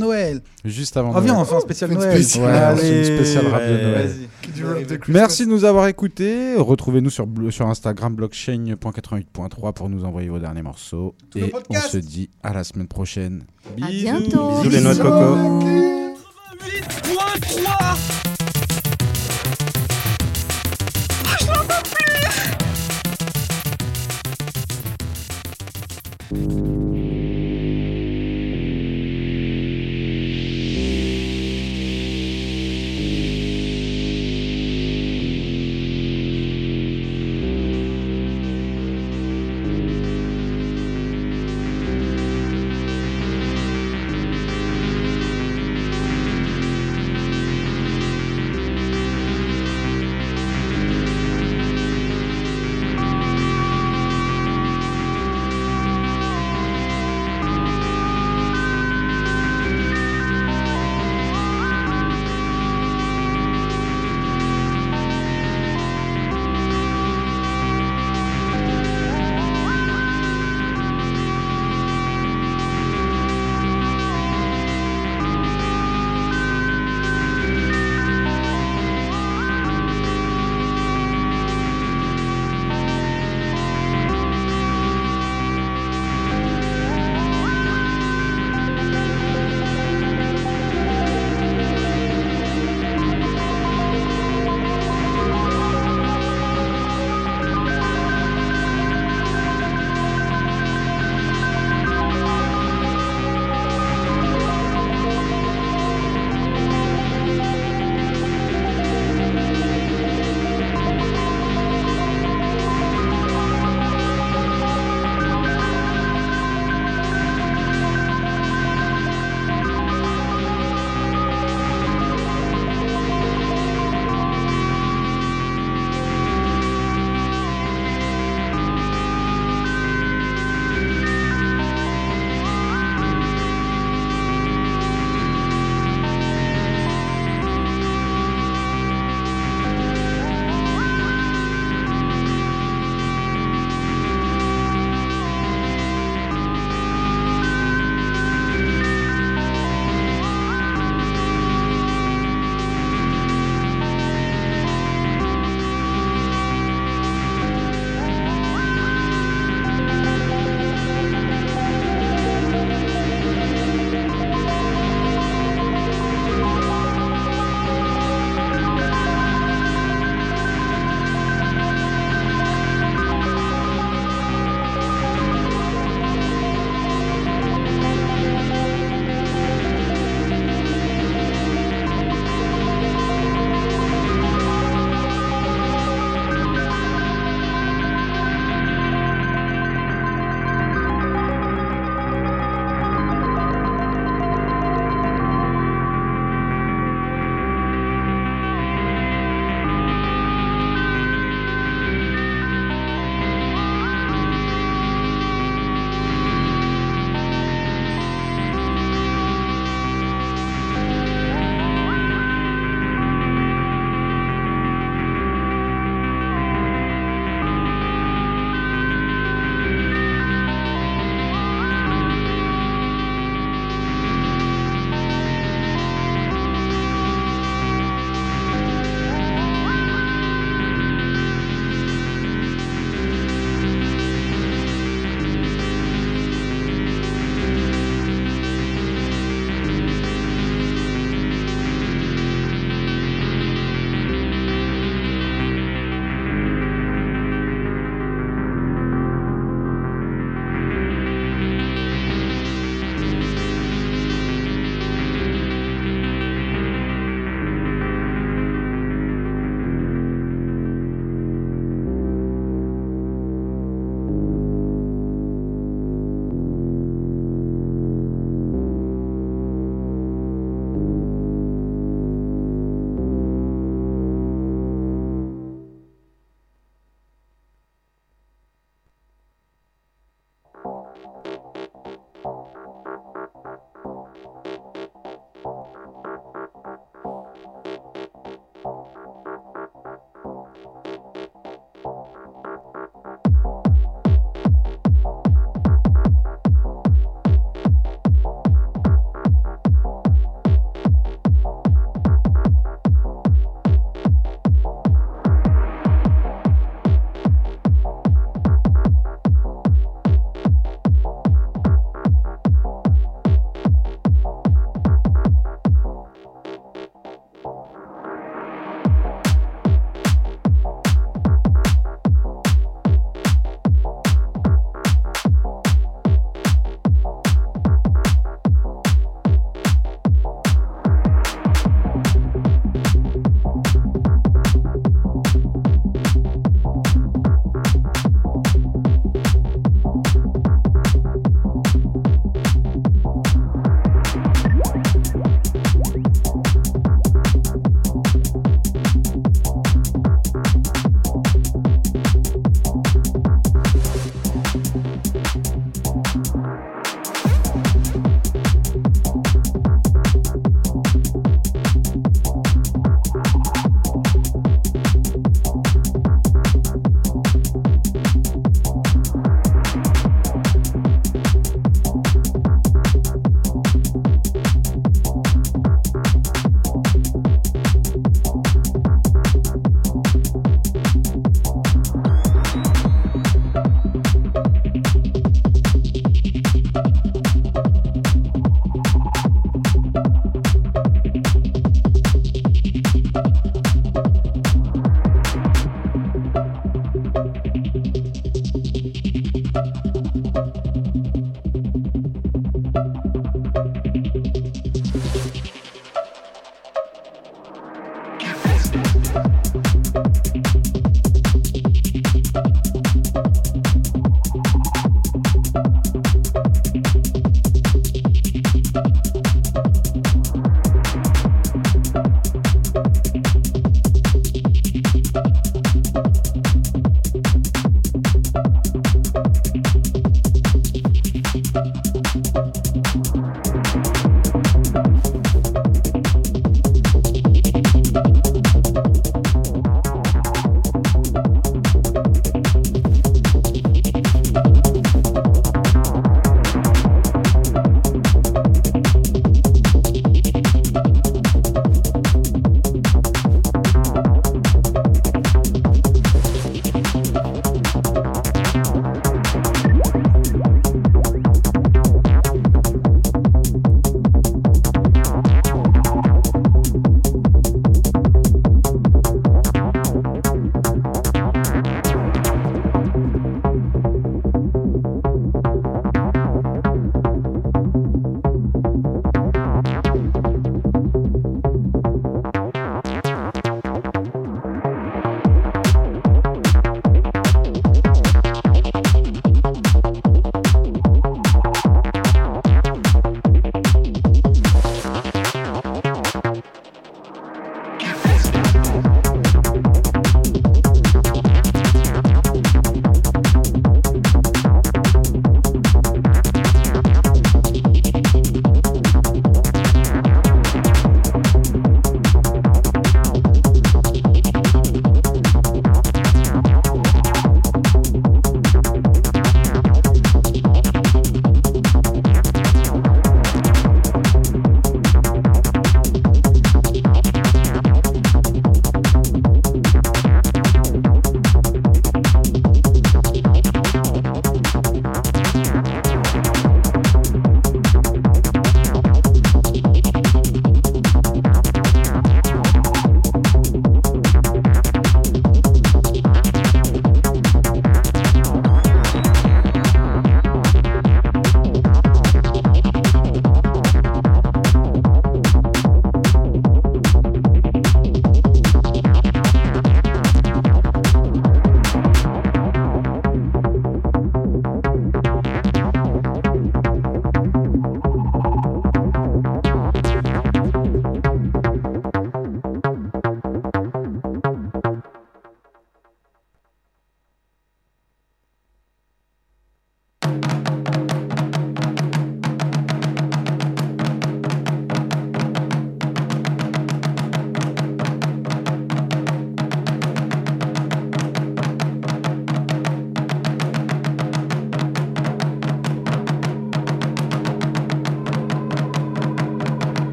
Noël. Juste avant Reviens, Noël. enfin, un spécial Noël. Spécial. Ouais, une spéciale radio ouais, Noël. Merci de nous avoir écoutés. Retrouvez-nous sur, sur Instagram blockchain.88.3 pour nous envoyer vos derniers morceaux. Et on se dit à la semaine prochaine. Bisous. À bientôt. Bisous, les noix de coco.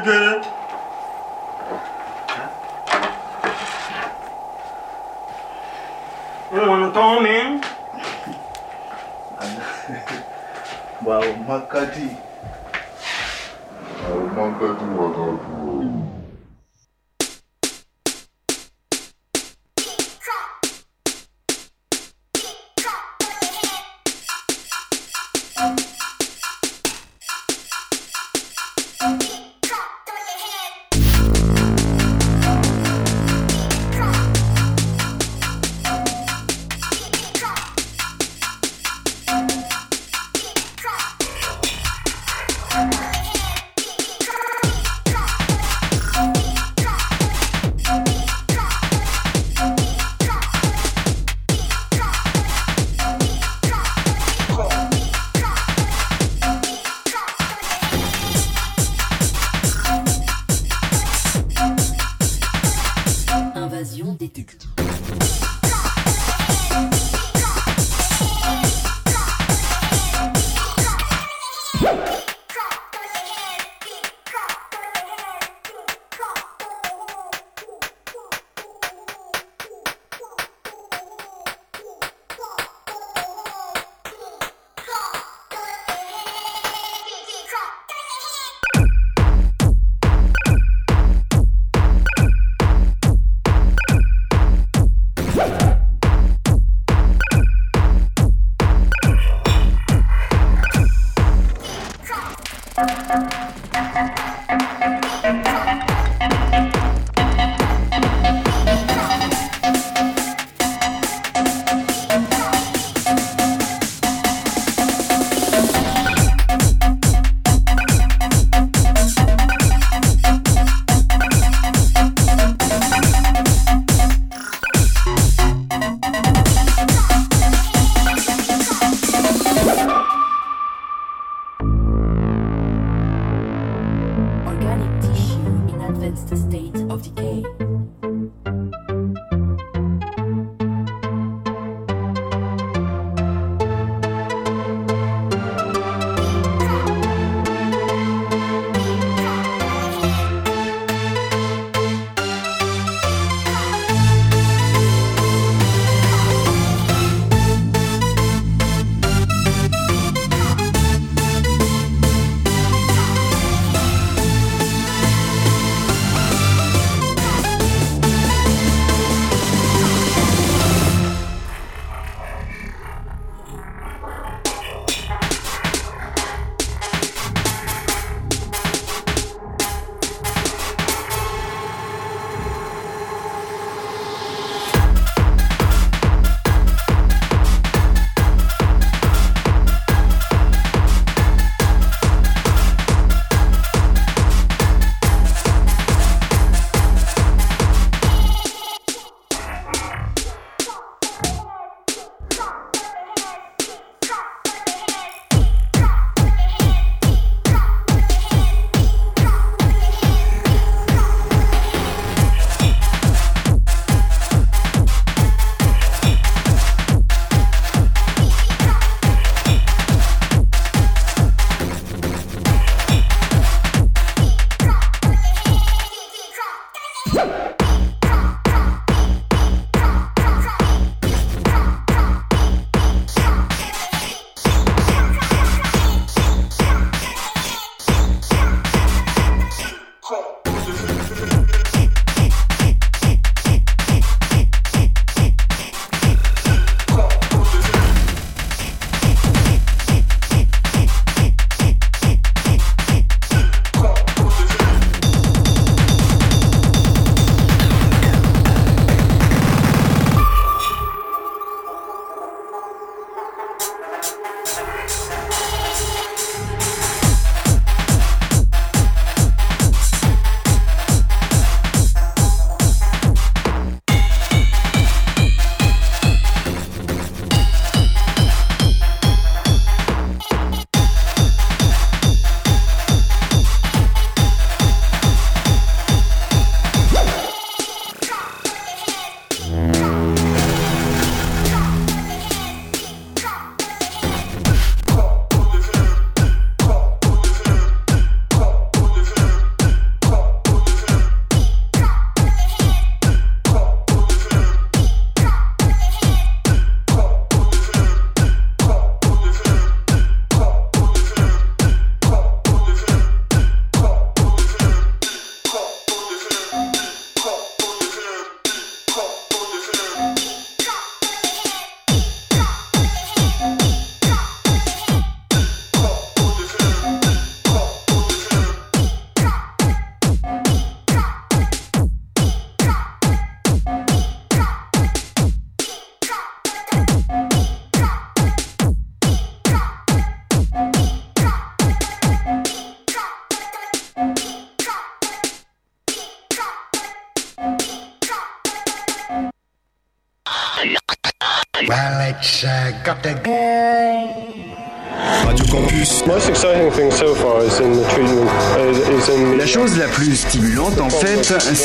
Wunyegere Mon tombing. Wow, Makati. Makati watatu.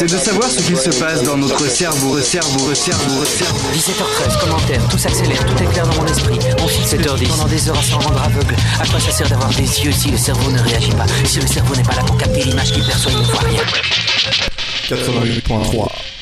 C'est de savoir ce qu'il se passe dans notre cerveau, cerveau, cerveau, cerveau. 17h13, commentaire, tout s'accélère, tout est clair dans mon esprit. On fixe 7h10 pendant des heures à s'en rendre aveugle. À quoi ça sert d'avoir des yeux si le cerveau ne réagit pas? Si le cerveau n'est pas là pour capter l'image qu'il perçoit, il ne voit rien. 88.3.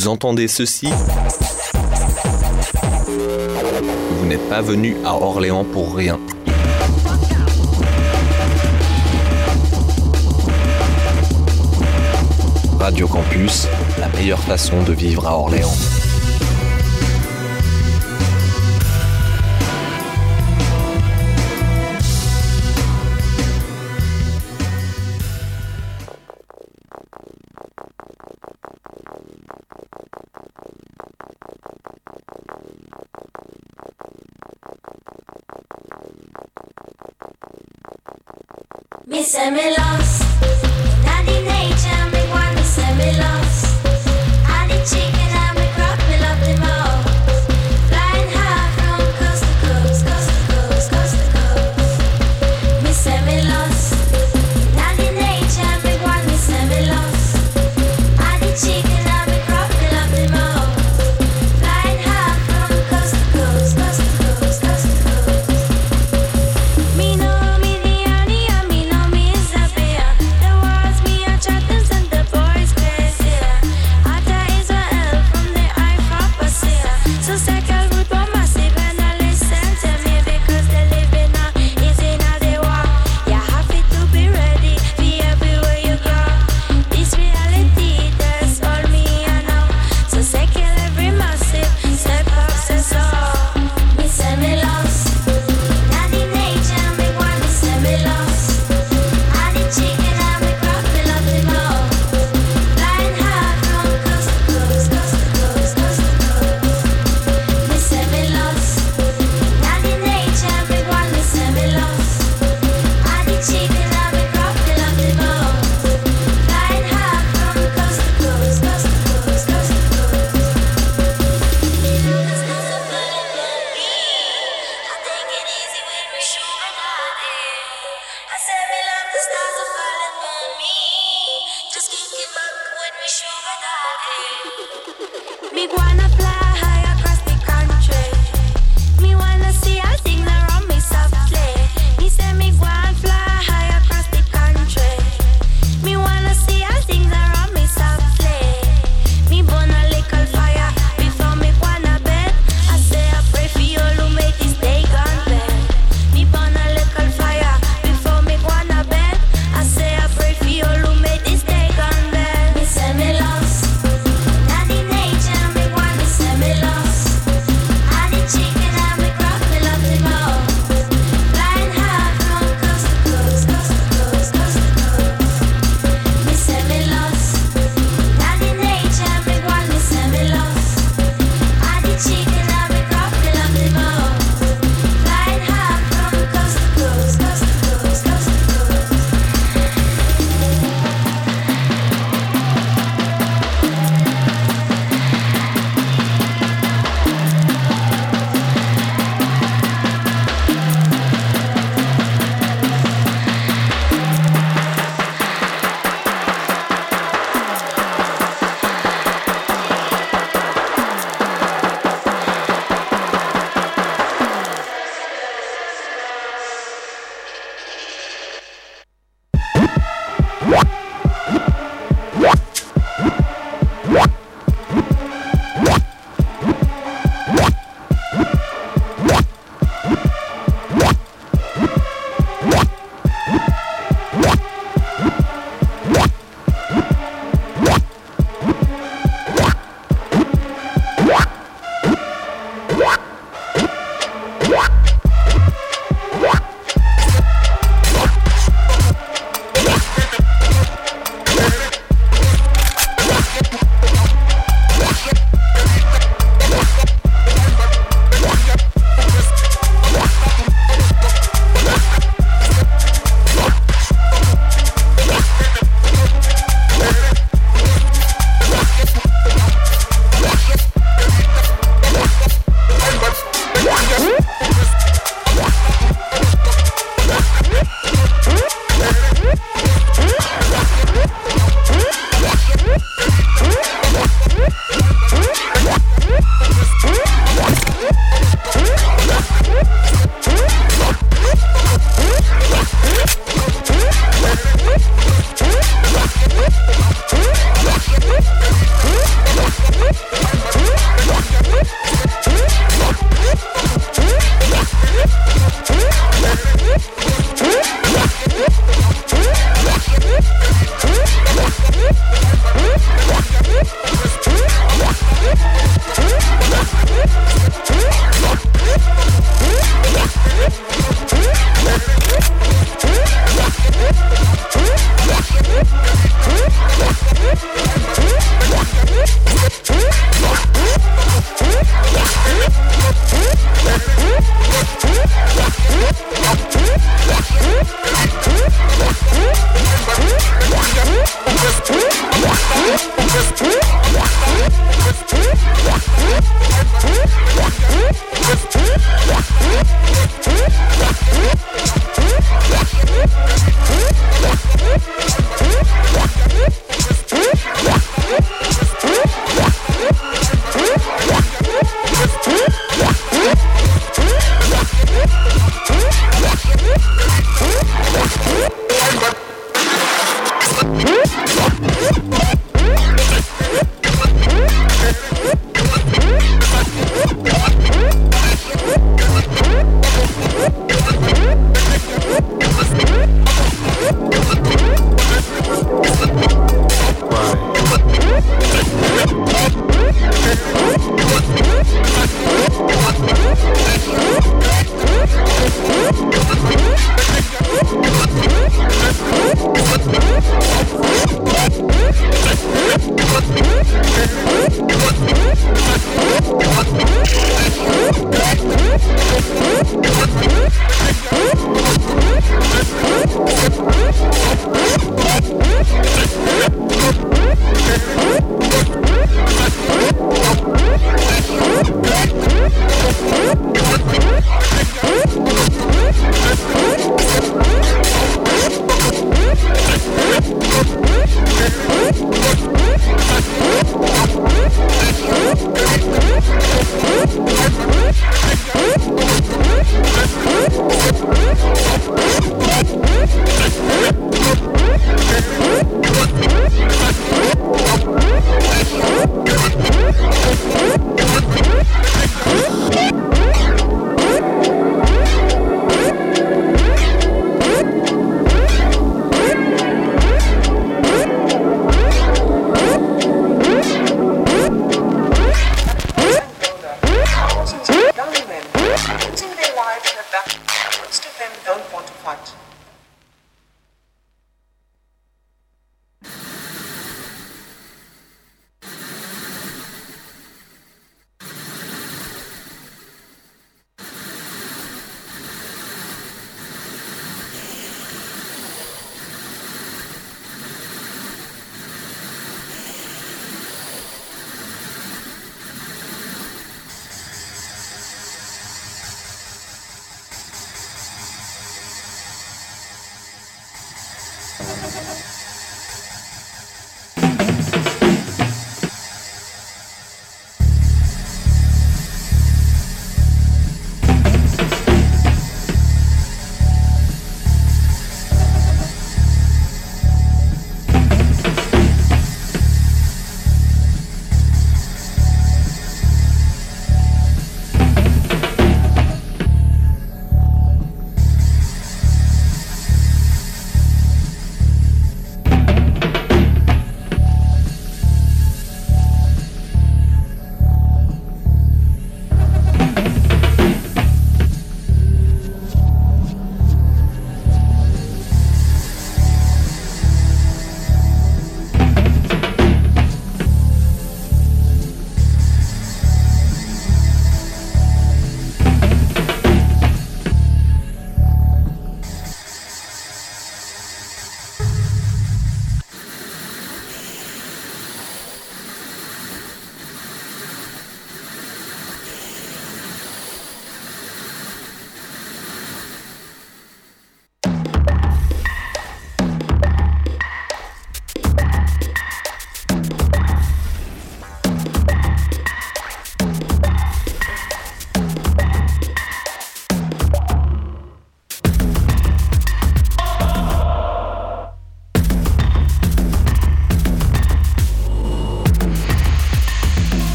vous entendez ceci, vous n'êtes pas venu à Orléans pour rien. Radio Campus, la meilleure façon de vivre à Orléans.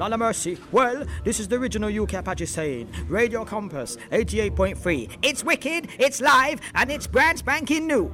Of mercy. Well, this is the original UK Apache saying. Radio Campus, 88.3. It's wicked, it's live, and it's brand spanking new.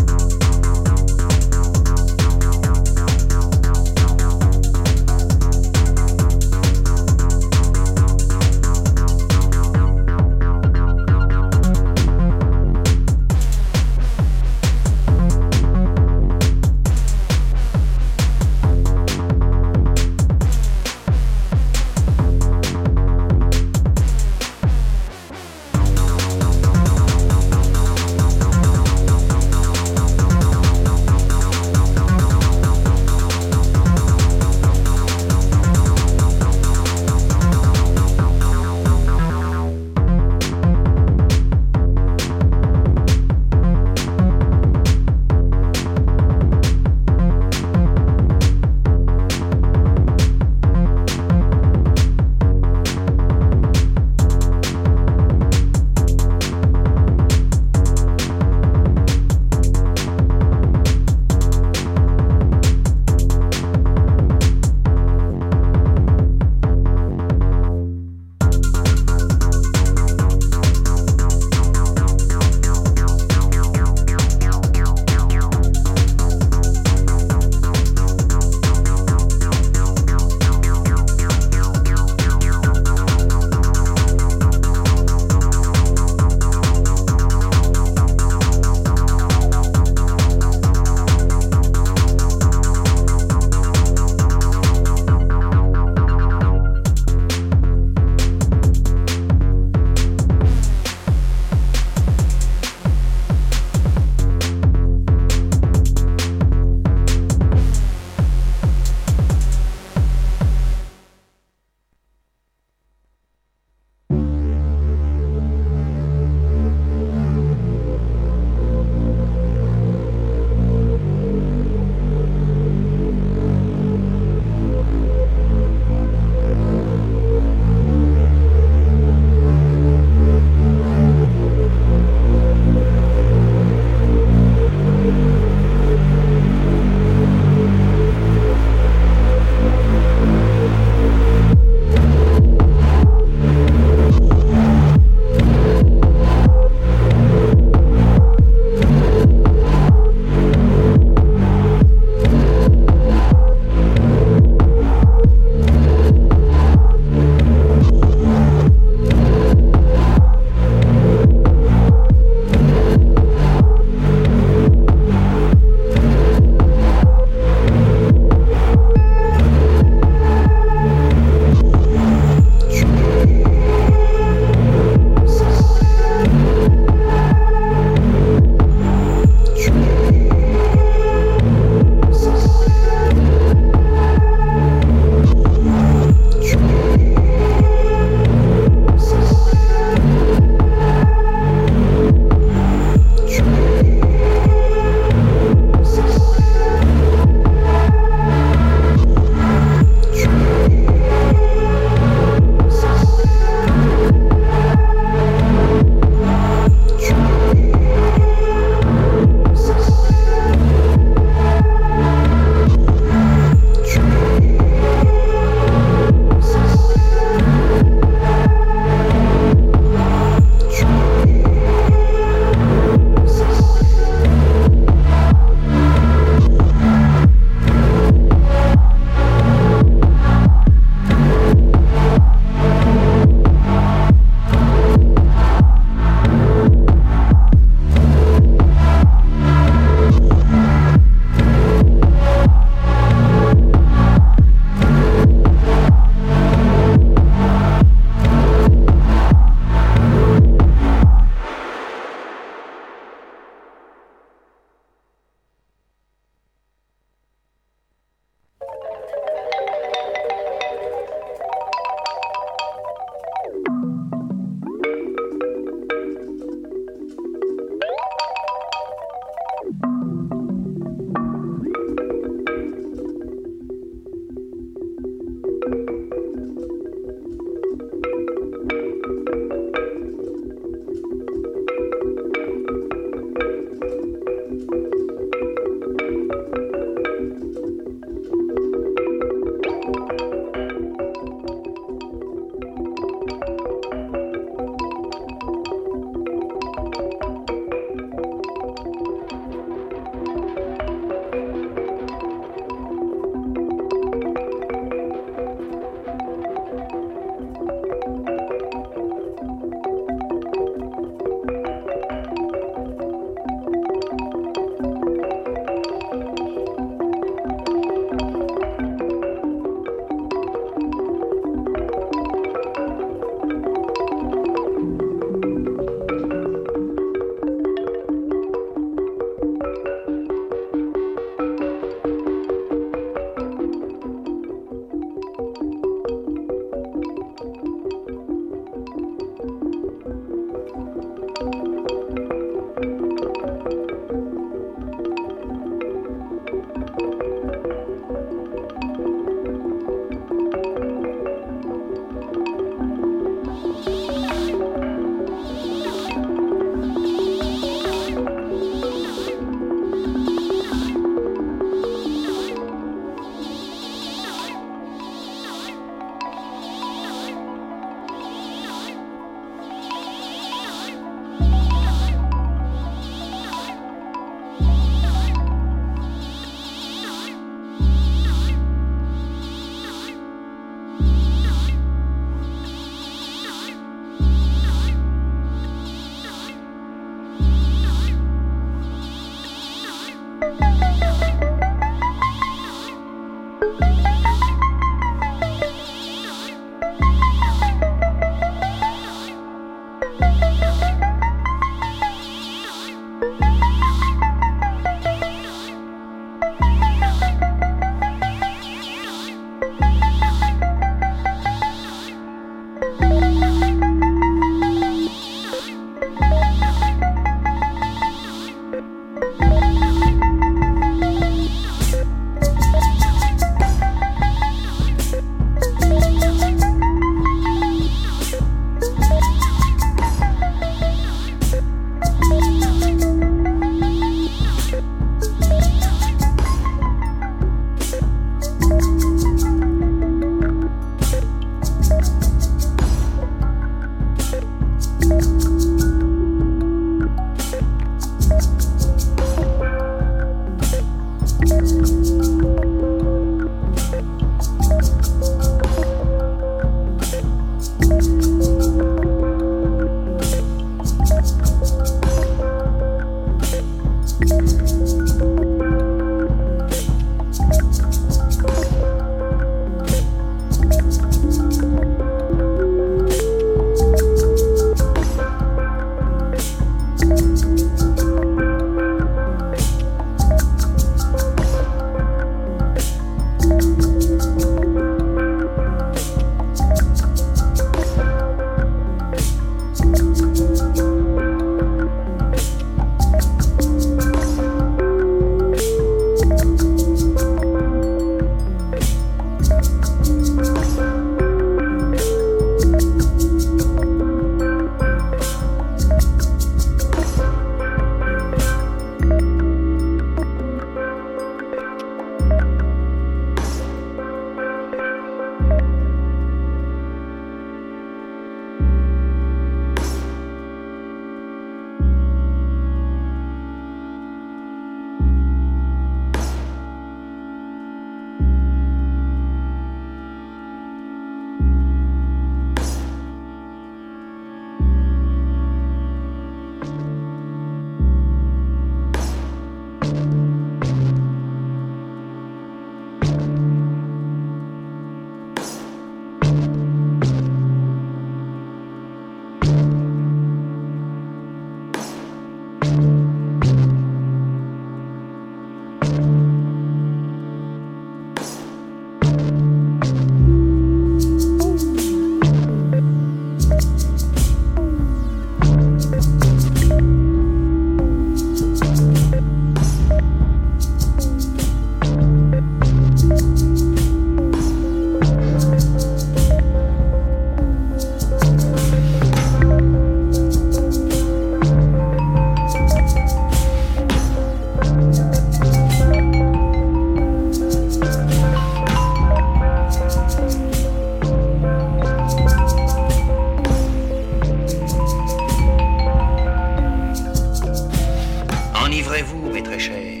Enivrez-vous, mes très chers?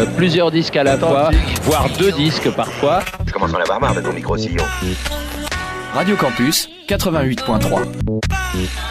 Euh, plusieurs disques à la fois, voire deux disques parfois. Je commence à en avoir marre de ton micro-sillon. Radio Campus 88.3.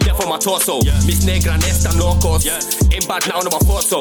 death on my torso. Mis negras están locos. Ain't bad now, no my so.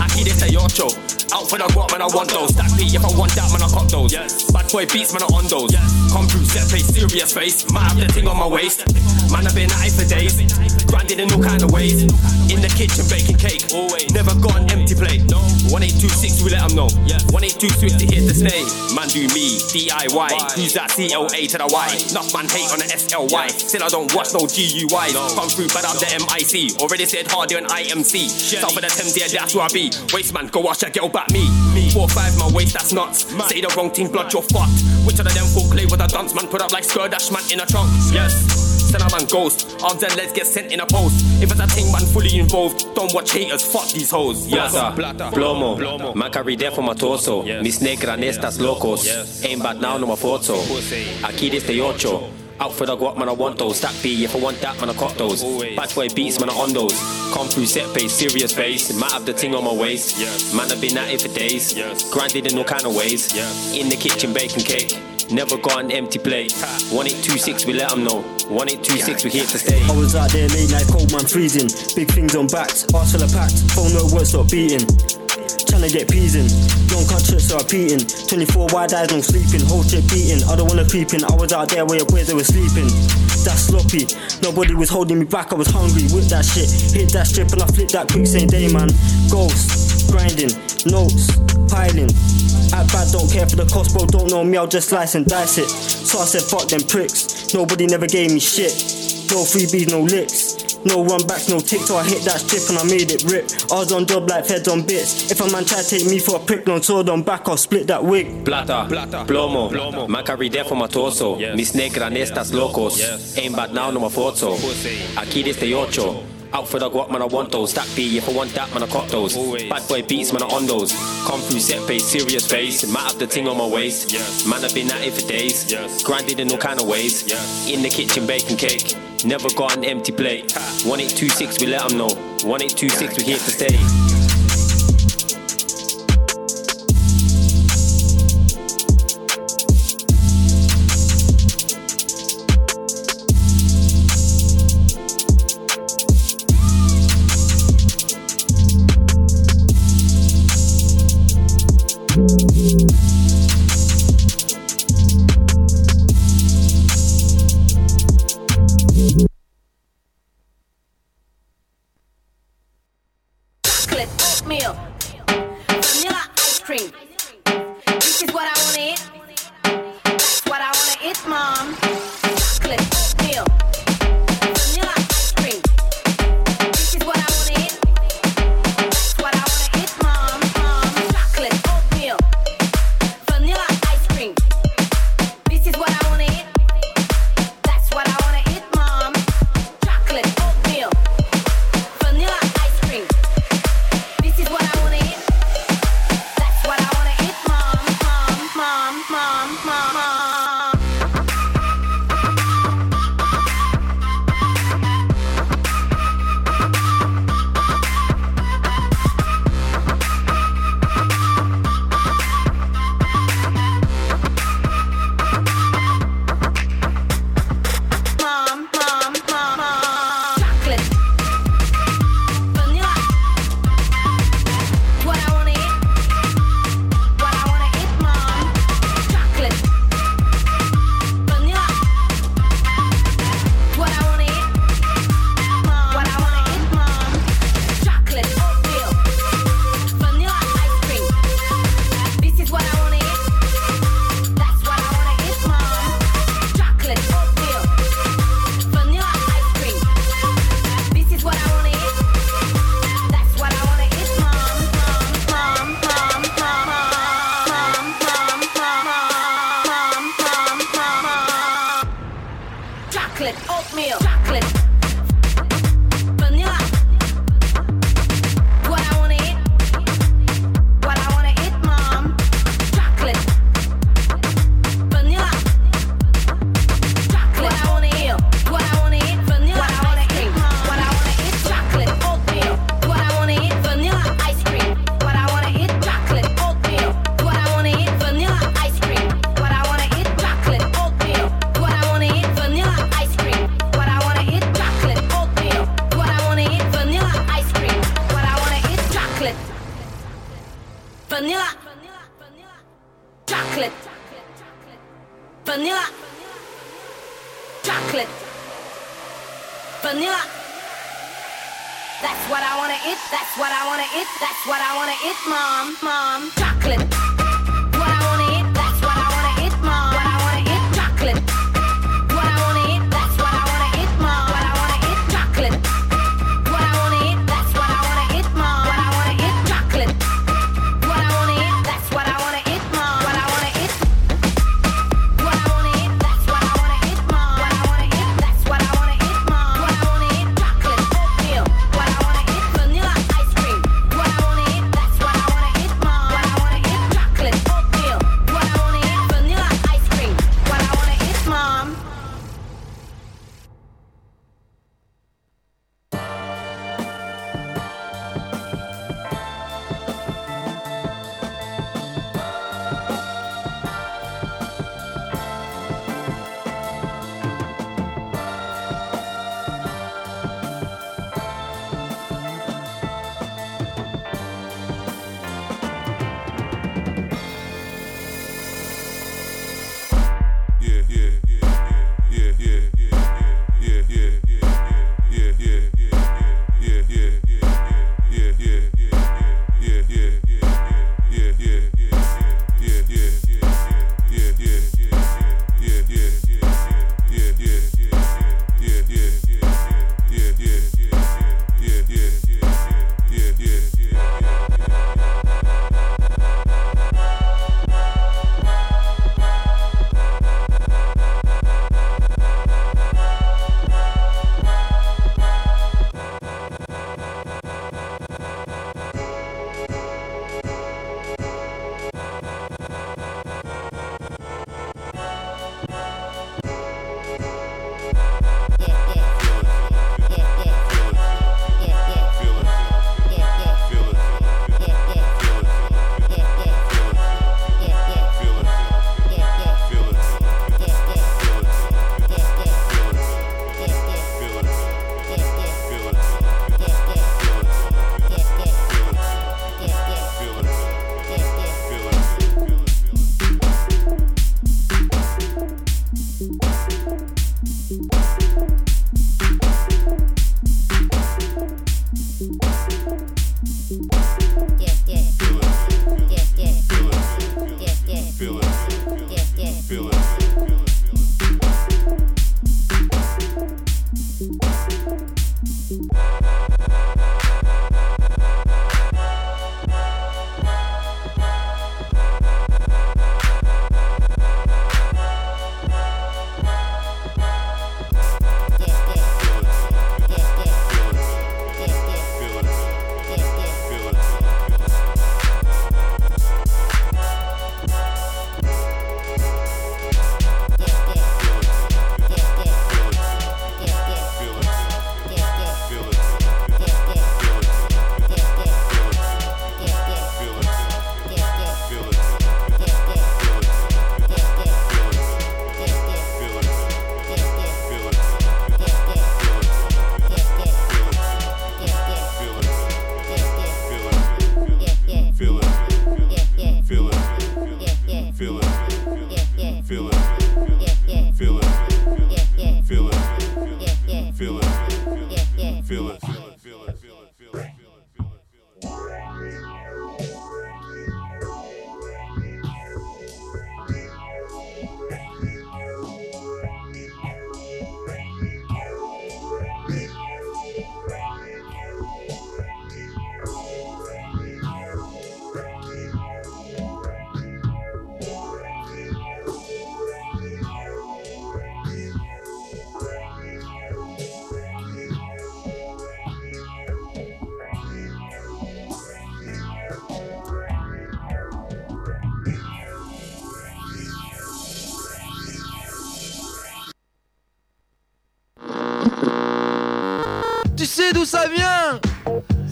Aquí de este ocho. Out for the guap, man, I want those. Stack P, if I want that, man, I cop those. Bad boy beats, man, I on those. Come through, set face, serious face. Might have the thing on my waist. Man, I've been at it for days. Grinded in all kind of ways. In the kitchen, baking cake. Never got an empty plate. 1826, we let them know. 1826 to hit the stay. Man, do me, DIY. Who's that CLA to the Y? Enough man hate on the SLY. Still, I don't watch no GUIs. Come through, but I'm the MIC. Already said harder than IMC. South of the Thames, yeah, that's where I be. Waste man, go watch that girl back me. Four five, my waist, that's nuts. Say the wrong thing, blood, you're fucked. Which of them full clay with a dance man? Put up like Skurdash man in a trunk. Yes. Send a man ghost. Arms and legs get sent in a post. If it's a thing man fully involved, don't watch haters. Fuck these hoes. Plata, plomo, man carry death on my torso. Mis negras estas locos. Ain't bad now, no my foto. Aquí desde ocho. Out for the guap, man, I want those. Stack B, if I want that, man, I cop those. Bad boy beats, man, I on those. Come through set face, serious face. Might have the ting on my waist. Man, I've been at it for days. Grinded in all kind of ways. In the kitchen, baking cake. Never got an empty plate. 1826, we let them know. 1826, we here to stay. I was out there late night, cold man freezing. Big things on backs, arse full of packed. Phone no words, stop beating. Tryna get peas in. Don't cut are repeating. 24 wide eyes, no sleeping. Whole shit beating. I don't wanna creep in. I was out there where your boys they were sleeping. That's sloppy. Nobody was holding me back. I was hungry with that shit. Hit that strip and I flipped that quick same day, man. Ghost, grinding, notes, piling. Act bad, don't care for the cost, bro. Don't know me, I'll just slice and dice it. So I said, fuck them pricks. Nobody never gave me shit. No freebies, no licks. No run backs, no tick, so I hit that strip and I made it rip. I was on job like feds on bits. If a man try to take me for a prick, no sword on back, I'll split that wig. Plata, plomo, man carry death on my torso. Mis negras estas locos. Ain't bad now, no my foto. Aquí desde ocho. Out for the guap, man, I want those. Stack B, if I want that, man, I cop those. Bad boy beats, man, I on those. Come through set face, serious face. Might have the ting on my waist. Man, I've been at it for days. Grinded in all kind of ways. In the kitchen, baking cake. Never got an empty plate. 1826, we let them know. 1826, we here to stay.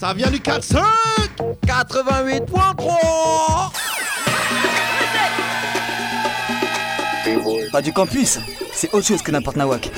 Ça vient du 4-5 88.3 Pas du campus, c'est autre chose que n'importe Nawak.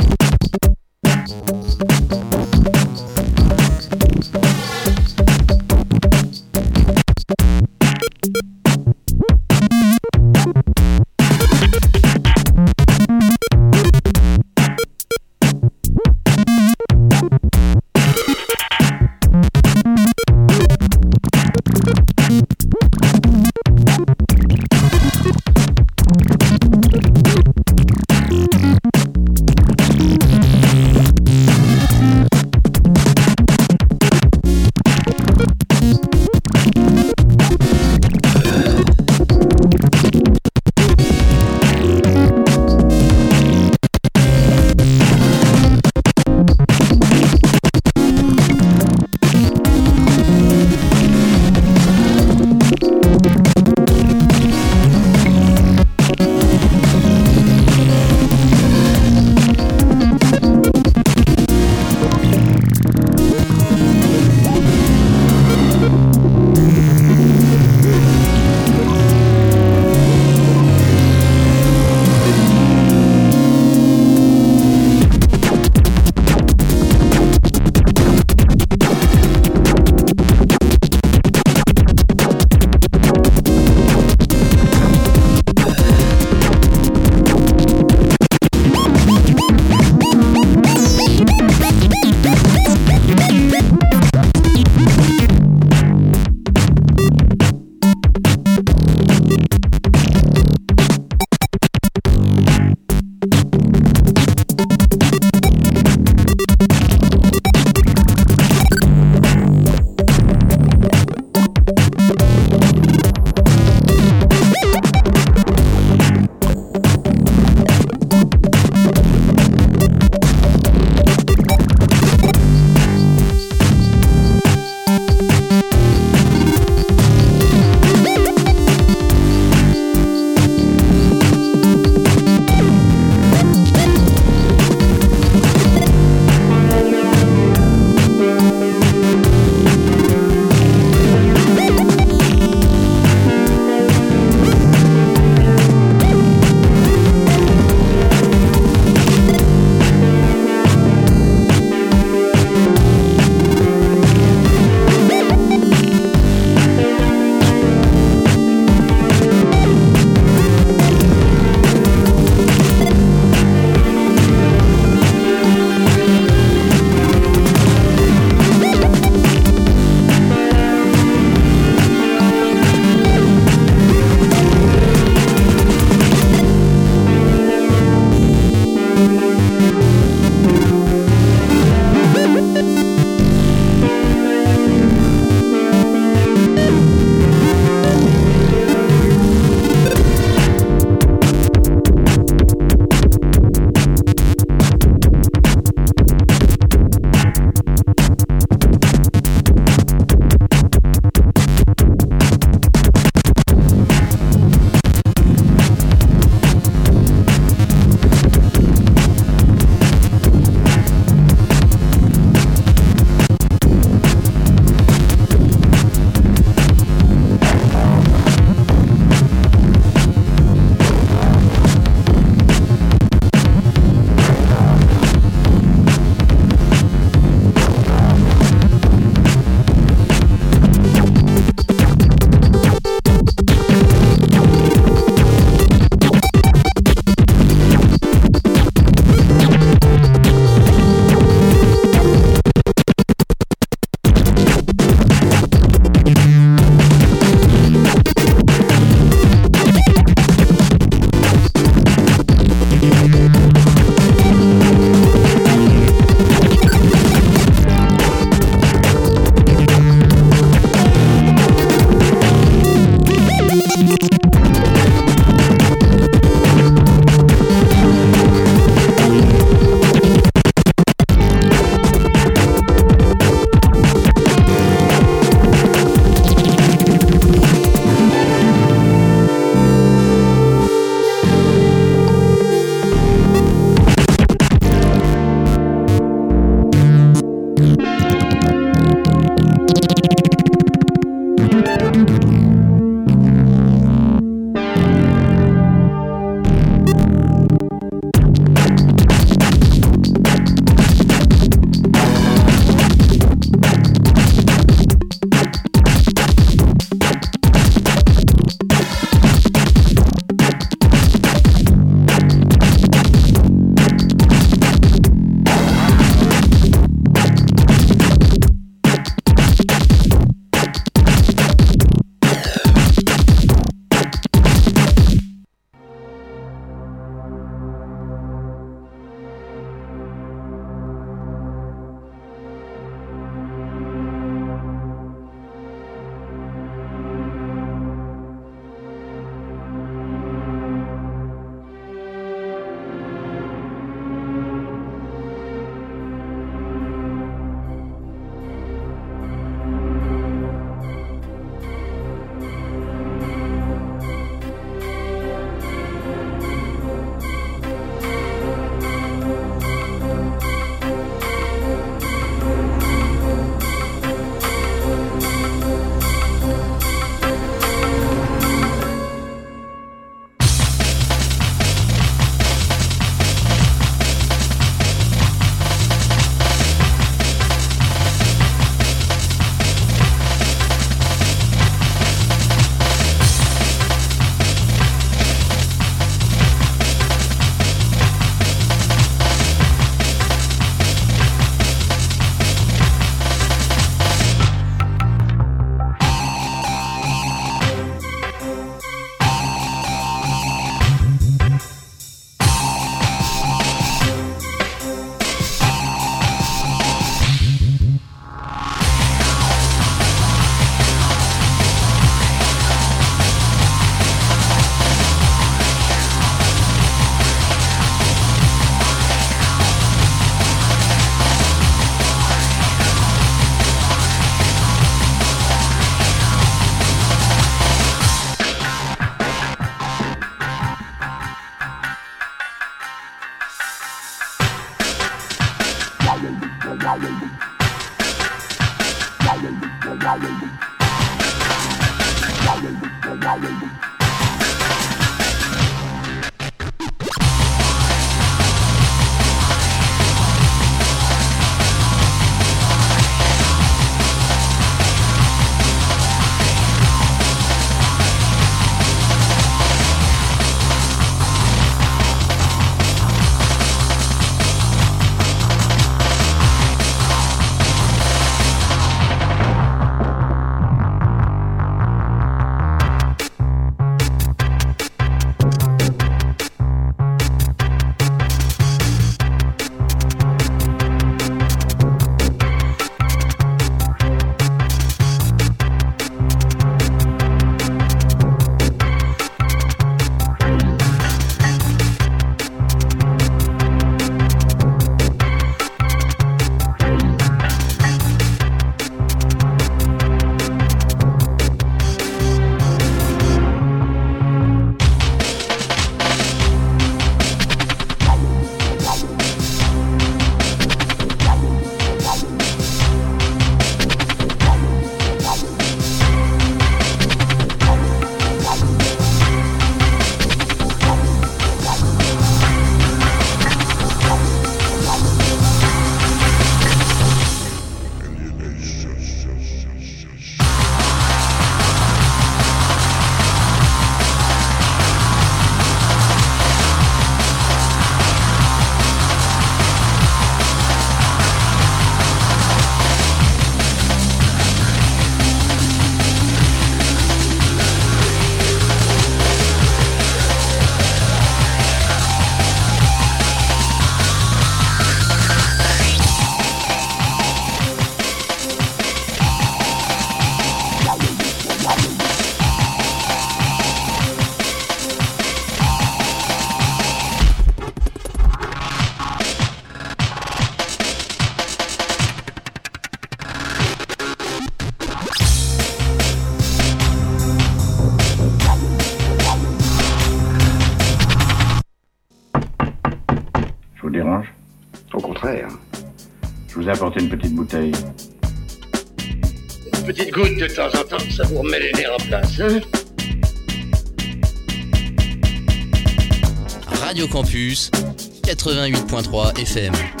88.3 FM.